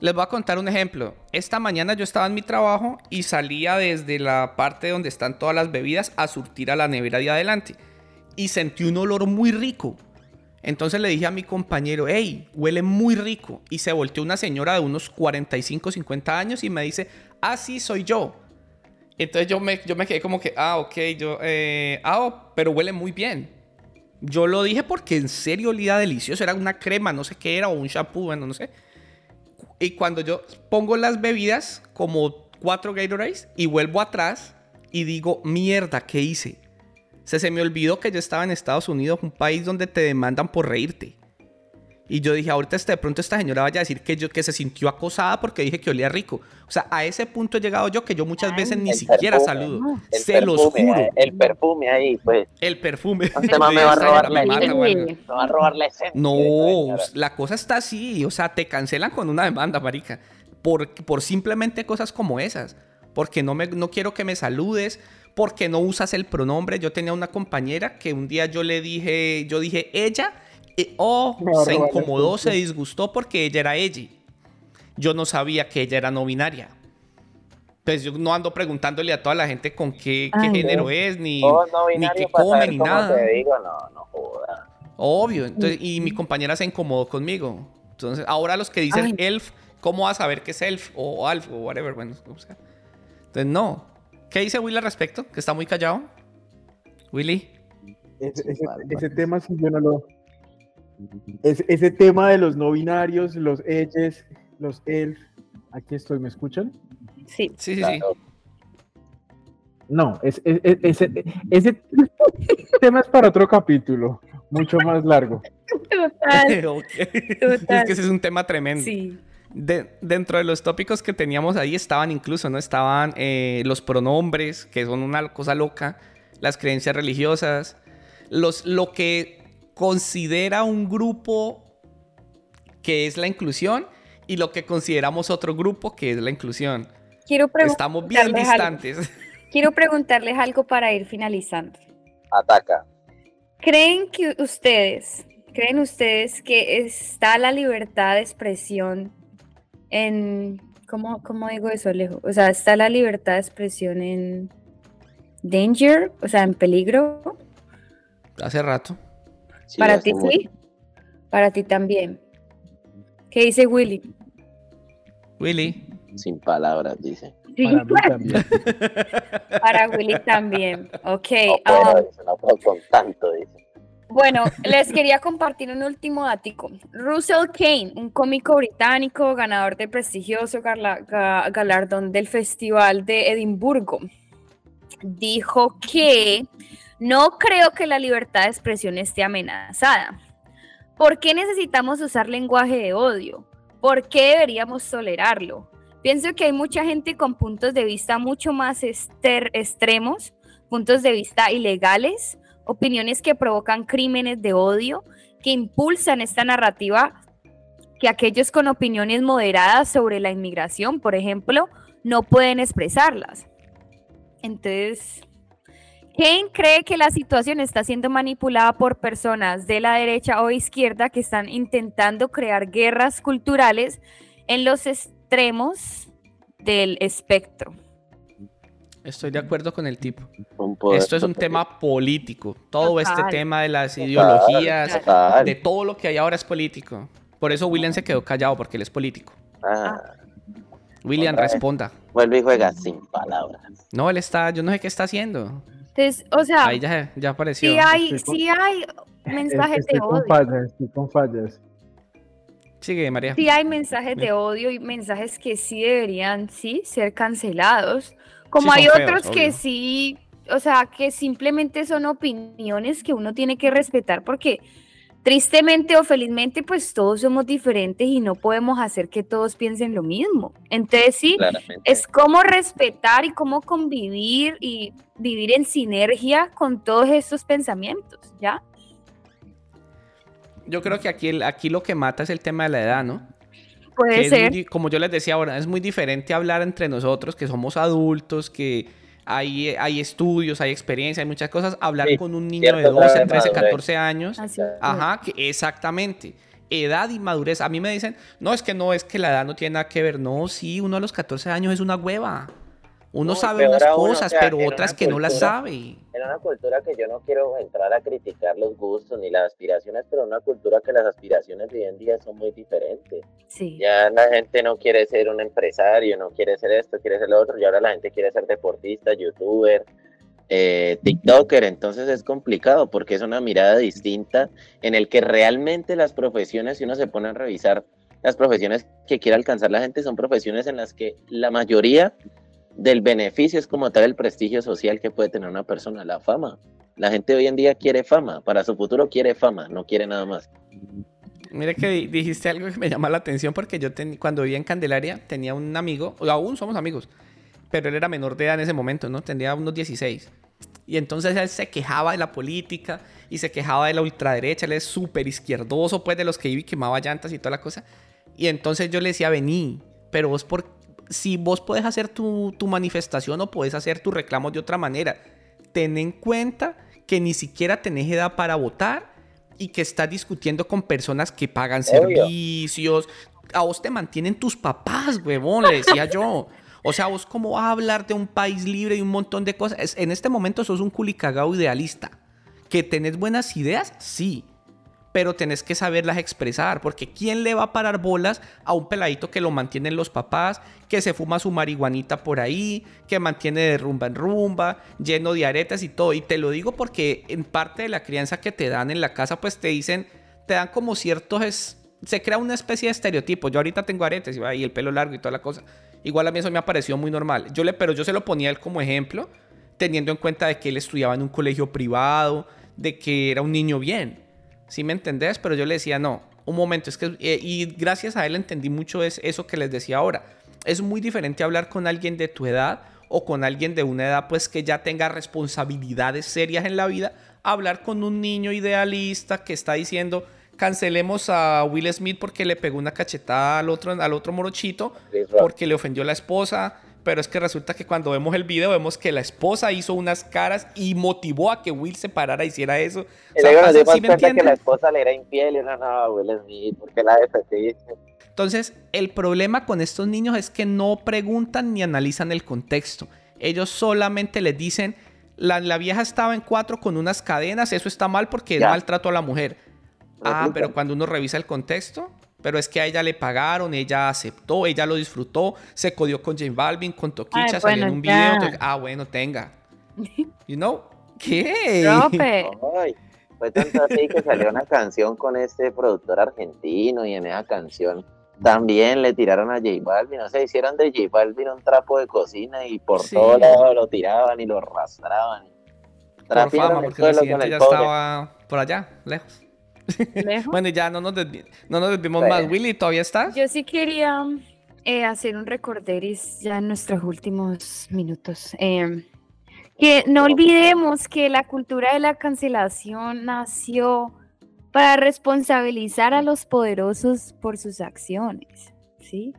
Les voy a contar un ejemplo. Esta mañana yo estaba en mi trabajo y salía desde la parte donde están todas las bebidas a surtir a la nevera de adelante. Y sentí un olor muy rico. Entonces le dije a mi compañero, hey, huele muy rico. Y se volteó una señora de unos 45, 50 años y me dice, ah, sí, soy yo. Entonces yo me, quedé como que, ah, ok, yo, eh, ah, pero huele muy bien. Yo lo dije porque en serio olía delicioso. Era una crema, no sé qué era, o un shampoo, bueno, no sé. Y cuando yo pongo las bebidas, como cuatro Gatorades, y vuelvo atrás y digo, mierda, ¿qué hice? Se, me olvidó que yo estaba en Estados Unidos, un país donde te demandan por reírte. Y yo dije, ahorita este, de pronto esta señora vaya a decir que, yo, que se sintió acosada porque dije que olía rico. O sea, a ese punto he llegado yo que yo muchas veces ni siquiera saludo. Se los juro. El perfume ahí, pues. El perfume. Este man me va a <laughs> robar la esencia. Me va a robar la esencia. No, la cosa está así. O sea, te cancelan con una demanda, marica. Por, por simplemente cosas como esas. Porque no, me, no quiero que me saludes. Porque no usas el pronombre. Yo tenía una compañera que un día yo le dije, yo dije ella o se incomodó, se disgustó porque ella era ella. Yo no sabía que ella era no binaria. Pues yo no ando preguntándole a toda la gente con qué, qué género es, ni, Oh, no ni qué come, ni nada. te digo, no, no joda. Obvio. Entonces, y mi compañera se incomodó conmigo. Entonces, ahora los que dicen Ay. elf, ¿cómo vas a saber qué es elf? O alf, o whatever. Bueno, sea. Entonces, no. ¿Qué dice Willy al respecto? Que está muy callado. Willy. Ese, ese- ese tema sí yo no lo... Ese, ese tema de los no binarios, los ellos, los elf... Aquí estoy, ¿me escuchan? Sí. Sí, sí, sí. No, es- es- es- ese, ese tema es para otro capítulo, mucho más largo. Total. <laughs> Total. Es que ese es un tema tremendo. Sí. De- dentro de los tópicos que teníamos ahí estaban incluso, ¿no? Estaban eh, los pronombres, que son una cosa loca, las creencias religiosas, los, lo que considera un grupo que es la inclusión y lo que consideramos otro grupo que es la inclusión. Quiero Estamos bien preguntarles algo. distantes. <laughs> Quiero preguntarles algo para ir finalizando. Ataca. ¿Creen que ustedes, creen ustedes que está la libertad de expresión en, ¿cómo, cómo digo eso, Alejo? O sea, está la libertad de expresión en danger, o sea, en peligro. Hace rato. Sí, Para ti sí, para ti también. ¿Qué dice Willy? Willy. Sin palabras, dice. Sí, Para mí también. <laughs> para Willy también. Ok. No puedo, dice, no puedo con tanto, dice. Bueno, les quería compartir un último datico. Russell Kane, un cómico británico, ganador del prestigioso garla- ga- galardón del Festival de Edimburgo, dijo que no creo que la libertad de expresión esté amenazada. ¿Por qué necesitamos usar lenguaje de odio? ¿Por qué deberíamos tolerarlo? Pienso que hay mucha gente con puntos de vista mucho más extremos, puntos de vista ilegales, opiniones que provocan crímenes de odio, que impulsan esta narrativa que aquellos con opiniones moderadas sobre la inmigración, por ejemplo, no pueden expresarlas. Entonces, Kane cree que la situación está siendo manipulada por personas de la derecha o izquierda que están intentando crear guerras culturales en los extremos del espectro. Estoy de acuerdo con el tipo. Esto es un tema político. Todo este tema de las ideologías, total. de todo lo que hay ahora es político. Por eso William se quedó callado, porque él es político. Ah, William, responda. vuelve y juega sin palabras. No, él está, yo no sé qué está haciendo. Entonces, o sea, Ahí ya, ya apareció. si hay, Estoy con- sí hay mensajes Estoy de con odio. fallas, estoy con fallas. Sigue, María. Sí hay mensajes de odio y mensajes que sí deberían, sí, ser cancelados. Como Sí, hay feos, otros que obvio. sí, o sea, que simplemente son opiniones que uno tiene que respetar porque tristemente o felizmente pues todos somos diferentes y no podemos hacer que todos piensen lo mismo. Entonces sí, Claramente. es cómo respetar y cómo convivir y vivir en sinergia con todos estos pensamientos, ¿ya? Yo creo que aquí, aquí lo que mata es el tema de la edad, ¿no? Puede Que es muy ser. como yo les decía ahora, es muy diferente hablar entre nosotros, que somos adultos, que hay, hay estudios, hay experiencia, hay muchas cosas, hablar Sí, con un niño de cierto grado 12, de 13, madurez. 14 años. Así. Ajá, que exactamente. edad y madurez. A mí me dicen, no, es que no, es que la edad no tiene nada que ver. No, sí, uno a los 14 años es una hueva. Uno No, sabe unas o cosas, sea, pero otras que no las sabe. En una cultura que yo no quiero entrar a criticar los gustos ni las aspiraciones, pero en una cultura que las aspiraciones de hoy en día son muy diferentes. Sí. Ya la gente no quiere ser un empresario, no quiere ser esto, quiere ser lo otro, y ahora la gente quiere ser deportista, youtuber, eh, TikToker, entonces es complicado porque es una mirada distinta en el que realmente las profesiones, si uno se pone a revisar las profesiones que quiere alcanzar la gente, son profesiones en las que la mayoría del beneficio es como tal el prestigio social que puede tener una persona, la fama. La gente hoy en día quiere fama, para su futuro quiere fama, no quiere nada más. Mire que di- dijiste algo que me llama la atención porque yo ten- cuando vivía en Candelaria tenía un amigo, o aún somos amigos, pero él era menor de edad en ese momento, ¿no? Tendría unos 16. Y entonces él se quejaba de la política y se quejaba de la ultraderecha, él es súper izquierdoso, pues de los que iba y quemaba llantas y toda la cosa. Y entonces yo le decía, vení, pero vos por... Si vos podés hacer tu, tu manifestación o podés hacer tus reclamos de otra manera, ten en cuenta que ni siquiera tenés edad para votar y que estás discutiendo con personas que pagan Obvio. servicios. A vos te mantienen tus papás, huevón, le decía yo. O sea, vos cómo vas a hablar de un país libre y un montón de cosas. Es- En este momento sos un culicagao idealista. ¿Que tenés buenas ideas? Sí. Pero tenés que saberlas expresar, porque ¿quién le va a parar bolas a un peladito que lo mantienen los papás, que se fuma su marihuanita por ahí, que mantiene de rumba en rumba, lleno de aretas y todo? Y te lo digo porque en parte de la crianza que te dan en la casa, pues te dicen, te dan como ciertos... es- se crea una especie de estereotipo. Yo ahorita tengo aretes y el pelo largo y toda la cosa. Igual a mí eso me ha parecido muy normal. Yo le, pero yo se lo ponía a él como ejemplo, teniendo en cuenta de que él estudiaba en un colegio privado, de que era un niño bien. ¿Sí me entendés? Pero yo le decía, no, un momento, es que... eh, y gracias a él entendí mucho es eso que les decía ahora. Es muy diferente hablar con alguien de tu edad o con alguien de una edad pues que ya tenga responsabilidades serias en la vida, hablar con un niño idealista que está diciendo cancelemos a Will Smith porque le pegó una cachetada al otro, al otro morochito, porque le ofendió a la esposa, pero es que resulta que cuando vemos el video vemos que la esposa hizo unas caras y motivó a que Will se parara y hiciera eso. O Y sea, luego nos pasa- dimos ¿sí me cuenta que entienden? la esposa le era infiel y uno no, Will Smith, porque la defendiste. Entonces, el problema con estos niños es que no preguntan ni analizan el contexto. Ellos solamente les dicen, la, la vieja estaba en cuatro con unas cadenas, eso está mal porque es maltrato a la mujer. Ah, pero cuando uno revisa el contexto, pero es que a ella le pagaron, ella aceptó, ella lo disfrutó, se codió con Jane Balvin, con Toquicha, Ay, salió en un ya. video. Ah, bueno, tenga. You know? ¿Qué? Profe. Ay, fue tanto así que salió una canción con este productor argentino y en esa canción también le tiraron a J Balvin, o sea, hicieron de J Balvin un trapo de cocina y por Sí. todos lados lo tiraban y lo arrastraban. Por fama, porque el con presidente el ya pobre. estaba por allá, lejos. ¿Lejos? Bueno, y ya no nos, desvi- no nos desvimos Bueno. más. Willy, ¿todavía estás? Yo sí quería eh, hacer un recorderis ya en nuestros últimos minutos. Em, que no olvidemos que la cultura de la cancelación nació para responsabilizar a los poderosos por sus acciones, ¿sí?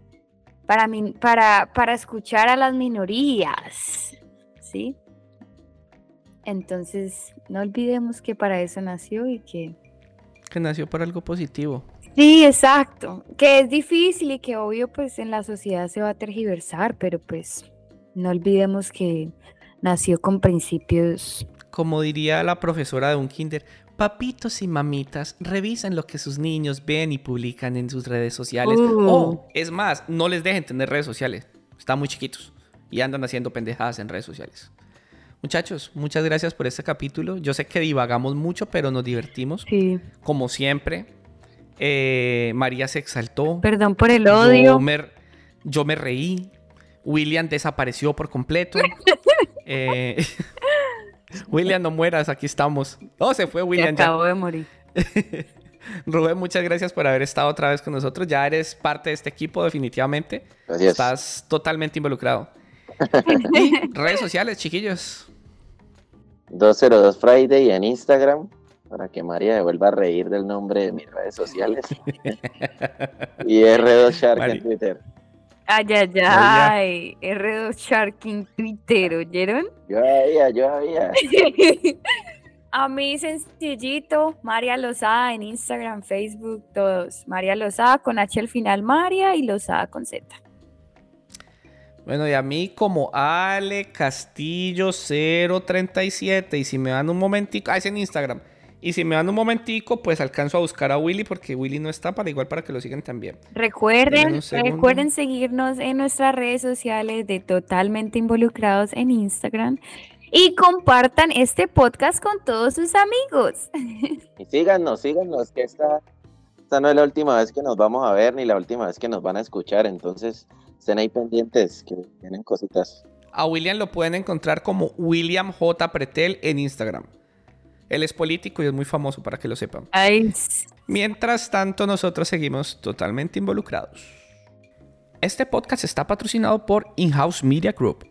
Para, min- para, para escuchar a las minorías, ¿sí? Entonces, no olvidemos que para eso nació y que Que nació por algo positivo. Sí, exacto. Que es difícil y que obvio pues en la sociedad se va a tergiversar, pero pues no olvidemos que nació con principios. Como diría la profesora de un kinder, papitos y mamitas, revisen lo que sus niños ven y publican en sus redes sociales. Uh. O, es más, no les dejen tener redes sociales. Están muy chiquitos y andan haciendo pendejadas en redes sociales. Muchachos, muchas gracias por este capítulo. Yo sé que divagamos mucho, pero nos divertimos. Sí. Como siempre. Eh, María se exaltó. Perdón por el odio. Yo me, yo me reí. William desapareció por completo. <laughs> Eh, <laughs> William, no mueras, aquí estamos. Oh, se fue Se William ya. acabo de morir. <laughs> Rubén, muchas gracias por haber estado otra vez con nosotros. Ya eres parte de este equipo, definitivamente. Gracias. Estás totalmente involucrado. y redes sociales, chiquillos. 202 Friday en Instagram para que María me vuelva a reír del nombre de mis redes sociales. <laughs> y R2 Shark Mari. en Twitter. Ay, ay, ay. R2 Shark en Twitter, ¿oyeron? Yo había, yo había. <laughs> A mí sencillito, María Lozada en Instagram, Facebook, todos. María Lozada con H al final, María y Lozada con Z. Bueno, y a mí como Ale Castillo 037. Y si me dan un momentico, ah, es en Instagram. Y si me dan un momentico, pues alcanzo a buscar a Willy porque Willy no está para igual para que lo sigan también. Recuerden, recuerden seguirnos en nuestras redes sociales de Totalmente Involucrados en Instagram y compartan este podcast con todos sus amigos. <laughs> Y síganos, síganos, que esta, esta no es la última vez que nos vamos a ver ni la última vez que nos van a escuchar, entonces estén ahí pendientes que tienen cositas. A William lo pueden encontrar como William J. Pretel en Instagram. Él es político y es muy famoso para que lo sepan. Mientras tanto, nosotros seguimos totalmente involucrados. Este podcast está patrocinado por In-House Media Group